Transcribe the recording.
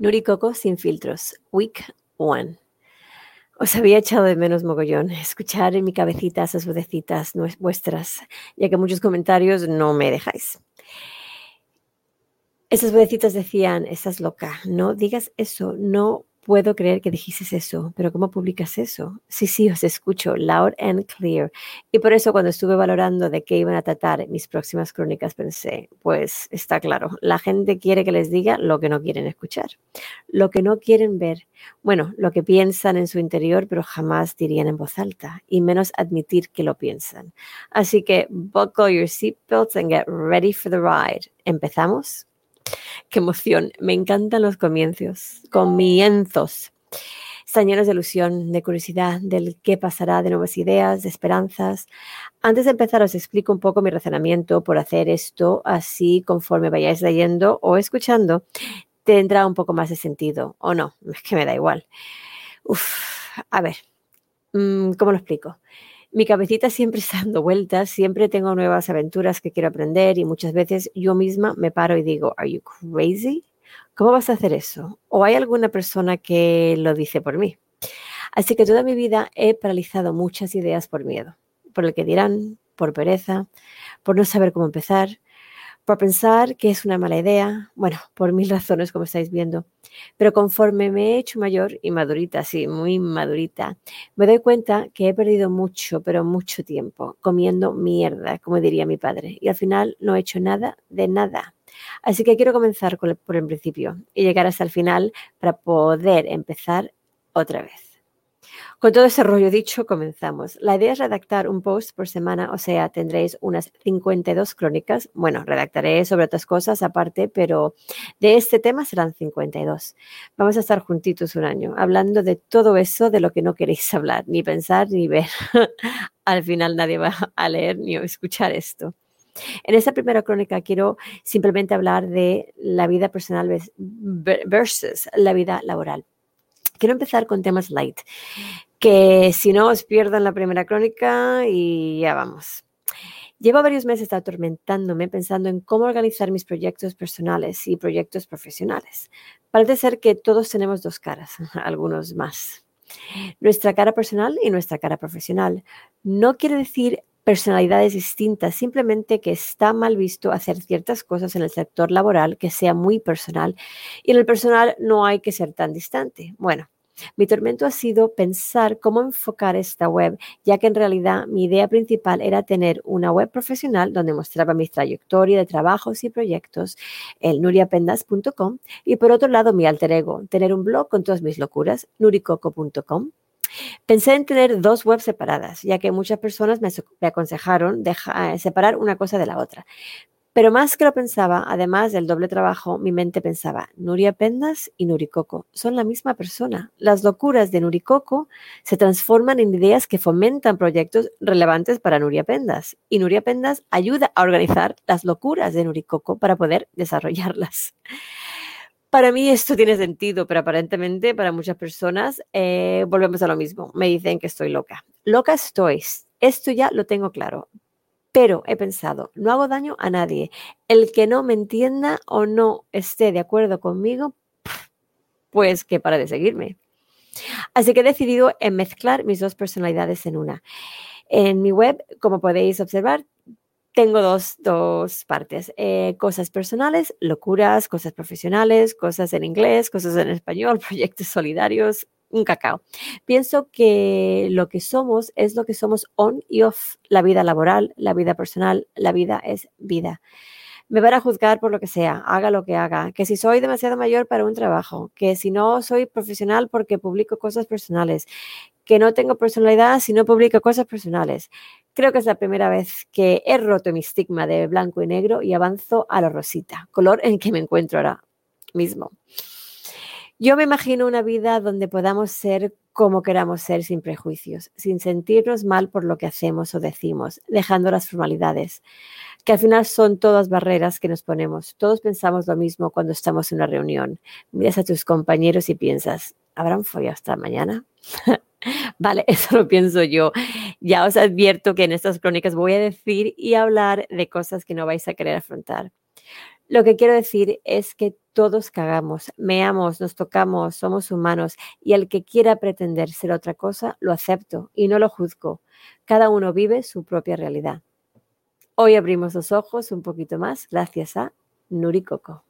Nuri Coco sin filtros, Week One. Os había echado de menos mogollón escuchar en mi cabecita esas vocecitas vuestras, ya que muchos comentarios no me dejáis. Esas vocecitas decían, estás loca, no digas eso, no puedo creer que dijiste eso, pero ¿cómo publicas eso? Sí, sí, os escucho, loud and clear. Y por eso cuando estuve valorando de qué iban a tratar mis próximas crónicas, pensé, pues está claro, la gente quiere que les diga lo que no quieren escuchar, lo que no quieren ver, bueno, lo que piensan en su interior, pero jamás dirían en voz alta, y menos admitir que lo piensan. Así que buckle your seatbelts and get ready for the ride. ¿Empezamos? Qué emoción. Me encantan los comienzos. Comienzos. Están llenos de ilusión, de curiosidad, del qué pasará, de nuevas ideas, de esperanzas. Antes de empezar, os explico un poco mi razonamiento por hacer esto, así conforme vayáis leyendo o escuchando, tendrá un poco más de sentido o no. Es que me da igual. Uf, a ver, mm, ¿cómo lo explico? Mi cabecita siempre está dando vueltas, siempre tengo nuevas aventuras que quiero aprender y muchas veces yo misma me paro y digo, ¿Are you crazy? ¿Cómo vas a hacer eso? ¿O hay alguna persona que lo dice por mí? Así que toda mi vida he paralizado muchas ideas por miedo, por el que dirán, por pereza, por no saber cómo empezar, por pensar que es una mala idea, bueno, por mil razones como estáis viendo. Pero conforme me he hecho mayor y madurita, sí, muy madurita, me doy cuenta que he perdido mucho, pero mucho tiempo comiendo mierda, como diría mi padre, y al final no he hecho nada de nada. Así que quiero comenzar por el principio y llegar hasta el final para poder empezar otra vez. Con todo ese rollo dicho, comenzamos. La idea es redactar un post por semana, o sea, tendréis unas 52 crónicas. Bueno, redactaré sobre otras cosas aparte, pero de este tema serán 52. Vamos a estar juntitos un año, hablando de todo eso de lo que no queréis hablar, ni pensar, ni ver. Al final nadie va a leer ni a escuchar esto. En esta primera crónica quiero simplemente hablar de la vida personal versus la vida laboral. Quiero empezar con temas light que si no os pierdan la primera crónica y ya vamos. Llevo varios meses atormentándome pensando en cómo organizar mis proyectos personales y proyectos profesionales. Parece ser que todos tenemos dos caras, algunos más. Nuestra cara personal y nuestra cara profesional. No quiere decir personalidades distintas, simplemente que está mal visto hacer ciertas cosas en el sector laboral que sea muy personal y en el personal no hay que ser tan distante. Bueno, mi tormento ha sido pensar cómo enfocar esta web, ya que en realidad mi idea principal era tener una web profesional donde mostraba mi trayectoria de trabajos y proyectos, el nuriapendas.com, y por otro lado mi alter ego, tener un blog con todas mis locuras, nuricoco.com. Pensé en tener dos webs separadas, ya que muchas personas me, aconsejaron dejar, separar una cosa de la otra. Pero más que lo pensaba, además del doble trabajo, mi mente pensaba, Nuria Pendas y Nuricoco son la misma persona. Las locuras de Nuricoco se transforman en ideas que fomentan proyectos relevantes para Nuria Pendas. Y Nuria Pendas ayuda a organizar las locuras de Nuricoco para poder desarrollarlas. Para mí esto tiene sentido, pero aparentemente para muchas personas eh, volvemos a lo mismo. Me dicen que estoy loca. Loca estoy. Esto ya lo tengo claro, pero he pensado, no hago daño a nadie. El que no me entienda o no esté de acuerdo conmigo, pues que para de seguirme. Así que he decidido en mezclar mis dos personalidades en una. En mi web, como podéis observar, tengo dos, dos partes. Eh, cosas personales, locuras, cosas profesionales, cosas en inglés, cosas en español, proyectos solidarios, un cacao. Pienso que lo que somos es lo que somos on y off, la vida laboral, la vida personal, la vida es vida. Me van a juzgar por lo que sea, haga lo que haga, que si soy demasiado mayor para un trabajo, que si no soy profesional porque publico cosas personales, que no tengo personalidad si no publico cosas personales. Creo que es la primera vez que he roto mi estigma de blanco y negro y avanzo a la rosita, color en que me encuentro ahora mismo. Yo me imagino una vida donde podamos ser como queramos ser sin prejuicios, sin sentirnos mal por lo que hacemos o decimos, dejando las formalidades, que al final son todas barreras que nos ponemos. Todos pensamos lo mismo cuando estamos en una reunión. Miras a tus compañeros y piensas, ¿habrán follado hasta mañana? Vale, eso lo pienso yo. Ya os advierto que en estas crónicas voy a decir y hablar de cosas que no vais a querer afrontar. Lo que quiero decir es que todos cagamos, meamos, nos tocamos, somos humanos y el que quiera pretender ser otra cosa, lo acepto y no lo juzgo. Cada uno vive su propia realidad. Hoy abrimos los ojos un poquito más gracias a Nuri Coco.